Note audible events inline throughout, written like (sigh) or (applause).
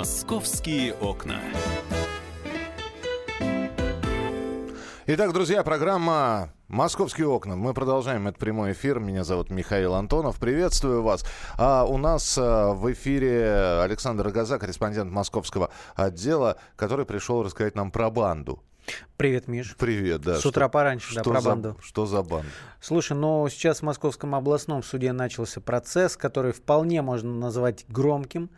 Московские окна. Итак, друзья, программа «Московские окна». Мы продолжаем этот прямой эфир. Меня зовут Михаил Антонов. Приветствую вас. А у нас а, в эфире Александр Газа, корреспондент московского отдела, который пришел рассказать нам про банду. Привет, Миш. Привет, да. С утра что, пораньше, да, про за, банду. Что за банда? Слушай, ну сейчас в Московском областном суде начался процесс, который вполне можно назвать громким.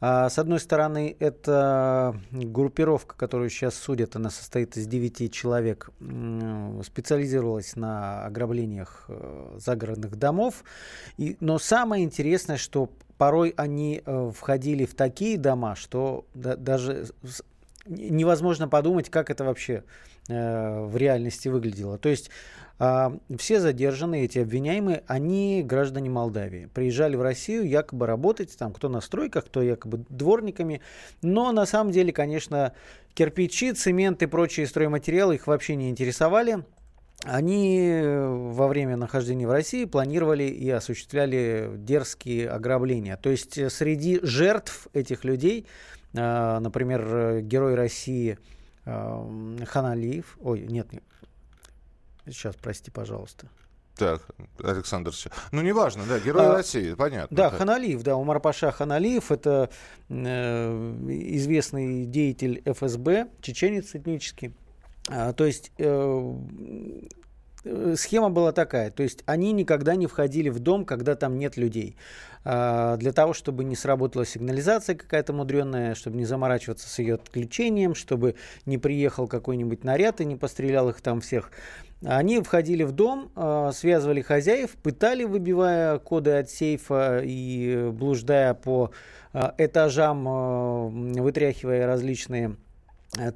А, с одной стороны, это группировка, которую сейчас судят, она состоит из 9 человек, специализировалась на ограблениях э, загородных домов. И, но самое интересное, что порой они э, входили в такие дома, что да, даже невозможно подумать, как это вообще э, в реальности выглядело. То есть э, все задержанные, эти обвиняемые, они граждане Молдавии. Приезжали в Россию якобы работать, там кто на стройках, кто якобы дворниками. Но на самом деле, конечно, кирпичи, цемент и прочие стройматериалы их вообще не интересовали. Они э, во время нахождения в России планировали и осуществляли дерзкие ограбления. То есть э, среди жертв этих людей например, герой России а, Ханалиев. Ой, нет, нет. Сейчас, прости, пожалуйста. Так, Александр, ну неважно, да, герой а, России, понятно. Да, так. Ханалиев, да, Умар Паша Ханалиев, это э, известный деятель ФСБ, чеченец этнический. А, то есть э, Э, схема была такая, то есть они никогда не входили в дом, когда там нет людей. А, для того, чтобы не сработала сигнализация какая-то мудренная, чтобы не заморачиваться с ее отключением, чтобы не приехал какой-нибудь наряд и не пострелял их там всех. Они входили в дом, а, связывали хозяев, пытали, выбивая коды от сейфа и блуждая по а, этажам, вытряхивая различные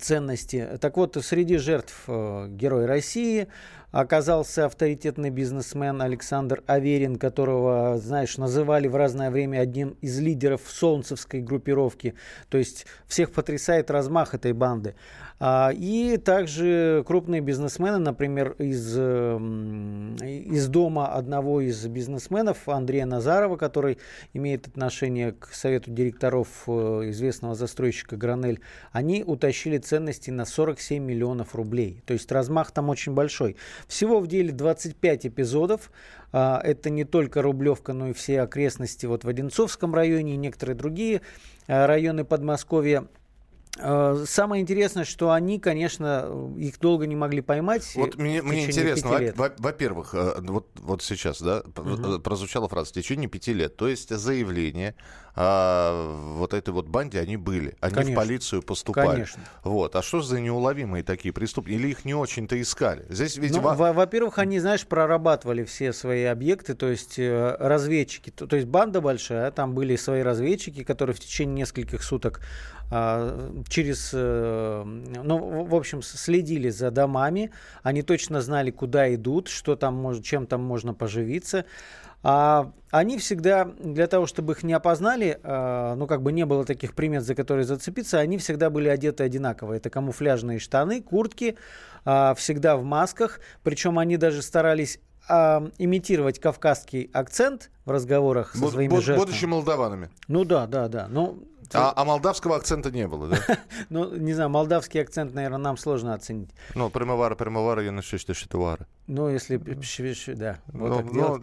ценности. Так вот, среди жертв Герой России, оказался авторитетный бизнесмен Александр Аверин, которого, знаешь, называли в разное время одним из лидеров солнцевской группировки. То есть всех потрясает размах этой банды. А, и также крупные бизнесмены, например, из, из дома одного из бизнесменов, Андрея Назарова, который имеет отношение к совету директоров э, известного застройщика Гранель, они утащили ценности на 47 миллионов рублей. То есть размах там очень большой. Всего в деле 25 эпизодов. А, это не только Рублевка, но и все окрестности вот в Одинцовском районе и некоторые другие а, районы Подмосковья. А, самое интересное, что они, конечно, их долго не могли поймать. Вот мне, мне интересно, во- во-первых, э, вот, вот сейчас, да, угу. прозвучала фраза в течение пяти лет. То есть заявление а, вот этой вот банде они были. Они Конечно. в полицию поступали. Конечно. Вот. А что за неуловимые такие преступники? Или их не очень-то искали? Здесь ведь ну, во- во-первых, они, знаешь, прорабатывали все свои объекты, то есть э, разведчики. То, то есть банда большая, там были свои разведчики, которые в течение нескольких суток через, э, ну, в общем, следили за домами, они точно знали, куда идут, что там может, чем там можно поживиться. А они всегда, для того, чтобы их не опознали, а, ну, как бы не было таких примет, за которые зацепиться, они всегда были одеты одинаково. Это камуфляжные штаны, куртки, а, всегда в масках. Причем они даже старались а, имитировать кавказский акцент в разговорах со своими Буд- жертвами. Будучи молдаванами. Ну да, да, да. Ну, а, а молдавского акцента не было, да? (laughs) ну, не знаю, молдавский акцент, наверное, нам сложно оценить. Ну, примавара, примавара, я нашли, что шитувара. Ну, если, да, вот ну, так ну,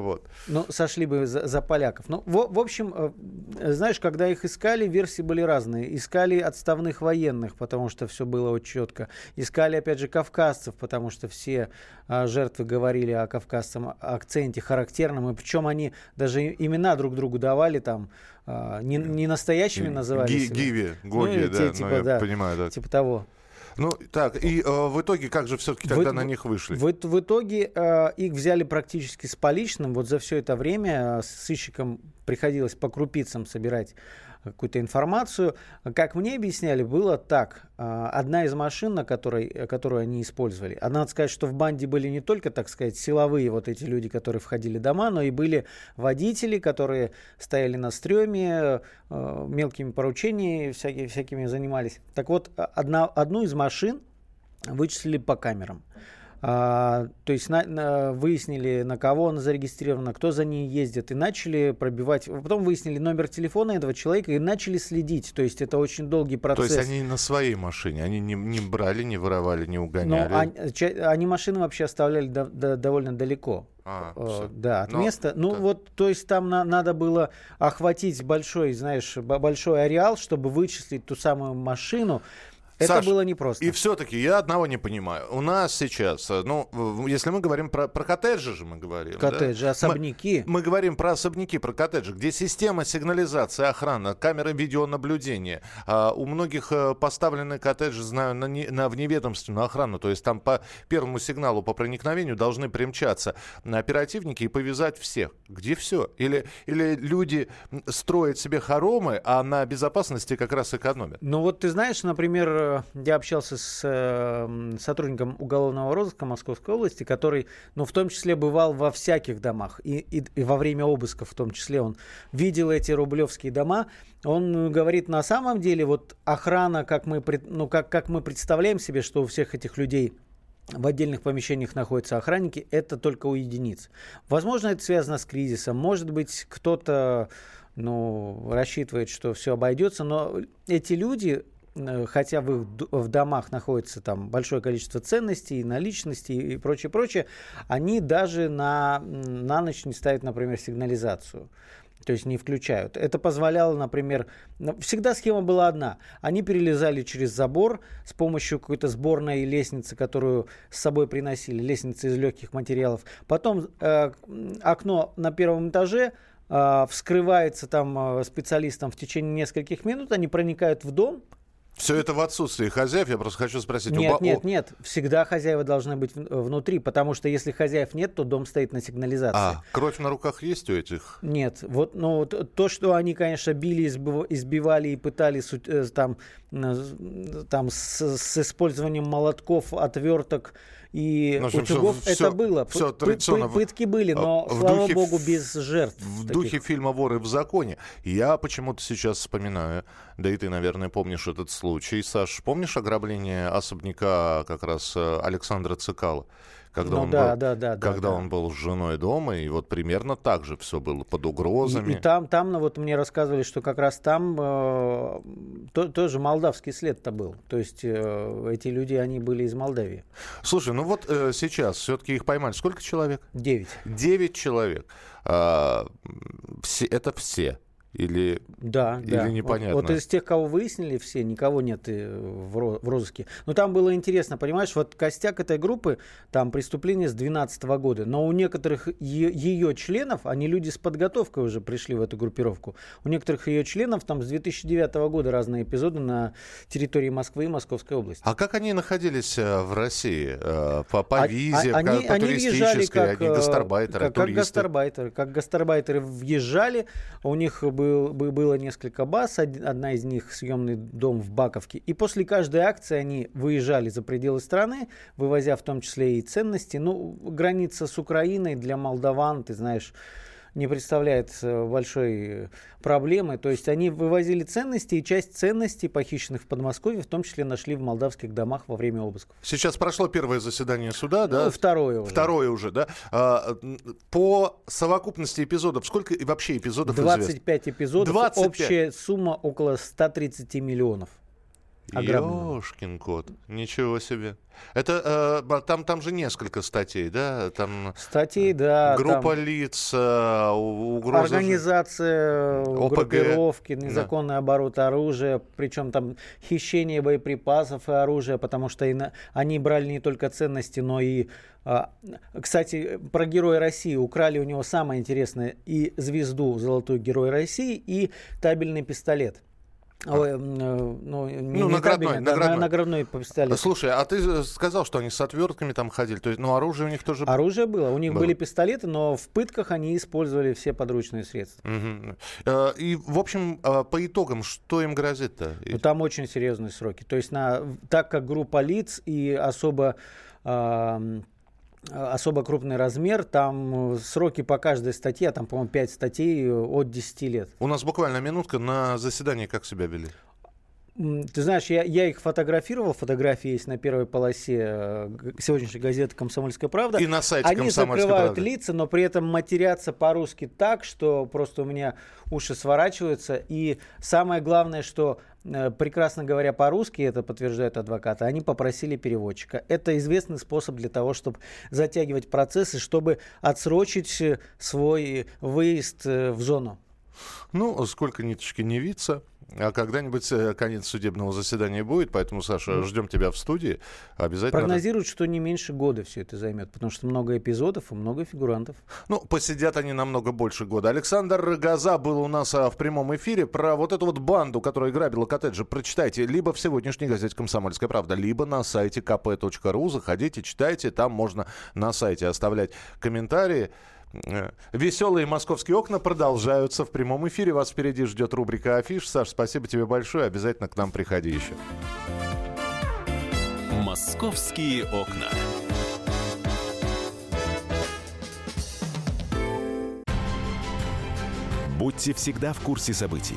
Вот. Ну, сошли бы за, поляков. Ну, в, в общем, э, знаешь, когда их искали, версии были разные. Искали отставных военных, потому что все было очень четко. Искали, опять же, кавказцев, потому что все а, жертвы говорили о кавказском акценте характерном, и причем они даже имена друг другу давали там, а, не, не настоящими называли Ги, Гиви, Гоги, ну, да, те, типа, ну, я да, понимаю, да. Типа того. Ну, так, и э, в итоге как же все-таки тогда в, на них вышли? В, в итоге э, их взяли практически с поличным. Вот за все это время э, сыщикам приходилось по крупицам собирать какую-то информацию. Как мне объясняли, было так. А, одна из машин, на которой, которую они использовали, а надо сказать, что в банде были не только, так сказать, силовые вот эти люди, которые входили в дома, но и были водители, которые стояли на стреме, а, мелкими поручениями всякими, всякими занимались. Так вот, одна, одну из машин вычислили по камерам. А, то есть на, на, выяснили, на кого она зарегистрирована, кто за ней ездит, и начали пробивать. Потом выяснили номер телефона этого человека и начали следить. То есть это очень долгий процесс. То есть они на своей машине, они не, не брали, не воровали, не угоняли? Но они, они машины вообще оставляли до, до, довольно далеко. А, э, да, от Но, места. Ну да. вот, то есть там на, надо было охватить большой, знаешь, большой ареал, чтобы вычислить ту самую машину. Это Саш, было непросто. И все-таки я одного не понимаю. У нас сейчас, э, ну, если мы говорим про, про коттеджи же мы говорим. Коттеджи, да? особняки. Мы, мы говорим про особняки, про коттеджи, где система сигнализации, охрана, камеры видеонаблюдения. А, у многих э, поставлены коттеджи, знаю, на, не, на вневедомственную охрану. То есть там по первому сигналу по проникновению должны примчаться оперативники и повязать всех. Где все? Или, или люди строят себе хоромы, а на безопасности как раз экономят? Ну вот ты знаешь, например, я общался с э, сотрудником уголовного розыска Московской области, который, ну, в том числе бывал во всяких домах, и, и, и во время обыска в том числе он видел эти рублевские дома. Он говорит, на самом деле, вот охрана, как мы, ну, как, как мы представляем себе, что у всех этих людей в отдельных помещениях находятся охранники, это только у единиц. Возможно, это связано с кризисом. Может быть, кто-то ну, рассчитывает, что все обойдется, но эти люди Э, хотя в их в домах находится там большое количество ценностей, наличностей и прочее, прочее, они даже на, на ночь не ставят, например, сигнализацию. То есть не включают. Это позволяло, например, всегда схема была одна. Они перелезали через забор с помощью какой-то сборной лестницы, которую с собой приносили, лестницы из легких материалов. Потом э, окно на первом этаже э, вскрывается там э, специалистам в течение нескольких минут, они проникают в дом, все это в отсутствии хозяев, я просто хочу спросить. Нет, уба... нет, нет, всегда хозяева должны быть внутри, потому что если хозяев нет, то дом стоит на сигнализации. А, кровь на руках есть у этих? Нет, вот, ну, то, что они, конечно, били, избивали и пытались э, там, там с, с использованием молотков, отверток, и ну, утюгов все, это было. Все традиционно. Пытки были, но, в слава духе, богу, без жертв. В таких. духе фильма «Воры в законе». Я почему-то сейчас вспоминаю, да и ты, наверное, помнишь этот случай. Саш, помнишь ограбление особняка как раз э, Александра Цикала? Когда, ну, он, да, был, да, да, когда да, он был с женой дома, и вот примерно так же все было под угрозами. И, и там, там, ну, вот мне рассказывали, что как раз там э, то, тоже молдавский след-то был. То есть э, эти люди, они были из Молдавии. Слушай, ну вот э, сейчас все-таки их поймали. Сколько человек? Девять. Девять человек. А, все, это все. Или, да, или да. непонятно? Вот, вот из тех, кого выяснили, все, никого нет э, в, в розыске. Но там было интересно, понимаешь, вот костяк этой группы, там преступление с 2012 года, но у некоторых ее членов, они люди с подготовкой уже пришли в эту группировку, у некоторых ее членов там с 2009 года разные эпизоды на территории Москвы и Московской области. А как они находились э, в России? Э, по, по а, визе, а, они, по они въезжали как, они гастарбайтеры, как, как гастарбайтеры, как гастарбайтеры въезжали, у них был был, было несколько баз, одна из них съемный дом в Баковке. И после каждой акции они выезжали за пределы страны, вывозя в том числе и ценности. Ну, граница с Украиной для молдаван, ты знаешь, не представляет э, большой э, проблемы. То есть они вывозили ценности, и часть ценностей, похищенных в Подмосковье, в том числе нашли в молдавских домах во время обысков. Сейчас прошло первое заседание суда, да? Ну, второе уже. Второе уже, да. А, по совокупности эпизодов, сколько вообще эпизодов 25 известно? эпизодов, 25. общая сумма около 130 миллионов. Ёшкин кот, ничего себе. Это э, там, там же несколько статей, да? Там статей, да. Группа там лиц, э, угроза... Организация ОПГ. группировки, незаконный да. оборот оружия, причем там хищение боеприпасов и оружия, потому что и на... они брали не только ценности, но и... Э, кстати, про Героя России украли у него самое интересное и звезду «Золотой Герой России», и табельный пистолет. Ой, э, ну, не, ну, наградной, не наградной. наградной пистолет. Слушай, а ты сказал, что они с отвертками там ходили, то есть, ну, оружие у них тоже Оружие было, у них было. были пистолеты, но в пытках они использовали все подручные средства. Угу. И, в общем, а, по итогам, что им грозит-то? Ну, там очень серьезные сроки. То есть, на, так как группа лиц и особо Э, особо крупный размер, там э, сроки по каждой статье, а там, по-моему, 5 статей э, от 10 лет. У нас буквально минутка на заседании как себя вели? Ты знаешь, я, я их фотографировал, фотографии есть на первой полосе э, сегодняшней газеты «Комсомольская правда». И на сайте Они закрывают правды. лица, но при этом матерятся по-русски так, что просто у меня уши сворачиваются. И самое главное, что э, прекрасно говоря по-русски, это подтверждают адвокаты, они попросили переводчика. Это известный способ для того, чтобы затягивать процессы, чтобы отсрочить э, свой выезд в зону. Ну, сколько ниточки не виться. А когда-нибудь э, конец судебного заседания будет, поэтому, Саша, ждем тебя в студии. Обязательно. Прогнозируют, что не меньше года все это займет, потому что много эпизодов и много фигурантов. Ну, посидят они намного больше года. Александр Газа был у нас а, в прямом эфире про вот эту вот банду, которая грабила коттеджи. Прочитайте либо в сегодняшней газете «Комсомольская правда», либо на сайте kp.ru. Заходите, читайте. Там можно на сайте оставлять комментарии. Э, веселые московские окна продолжаются в прямом эфире. Вас впереди ждет рубрика «Афиш». Саш, спасибо тебе большое. Обязательно к нам приходи еще. «Московские окна». Будьте всегда в курсе событий.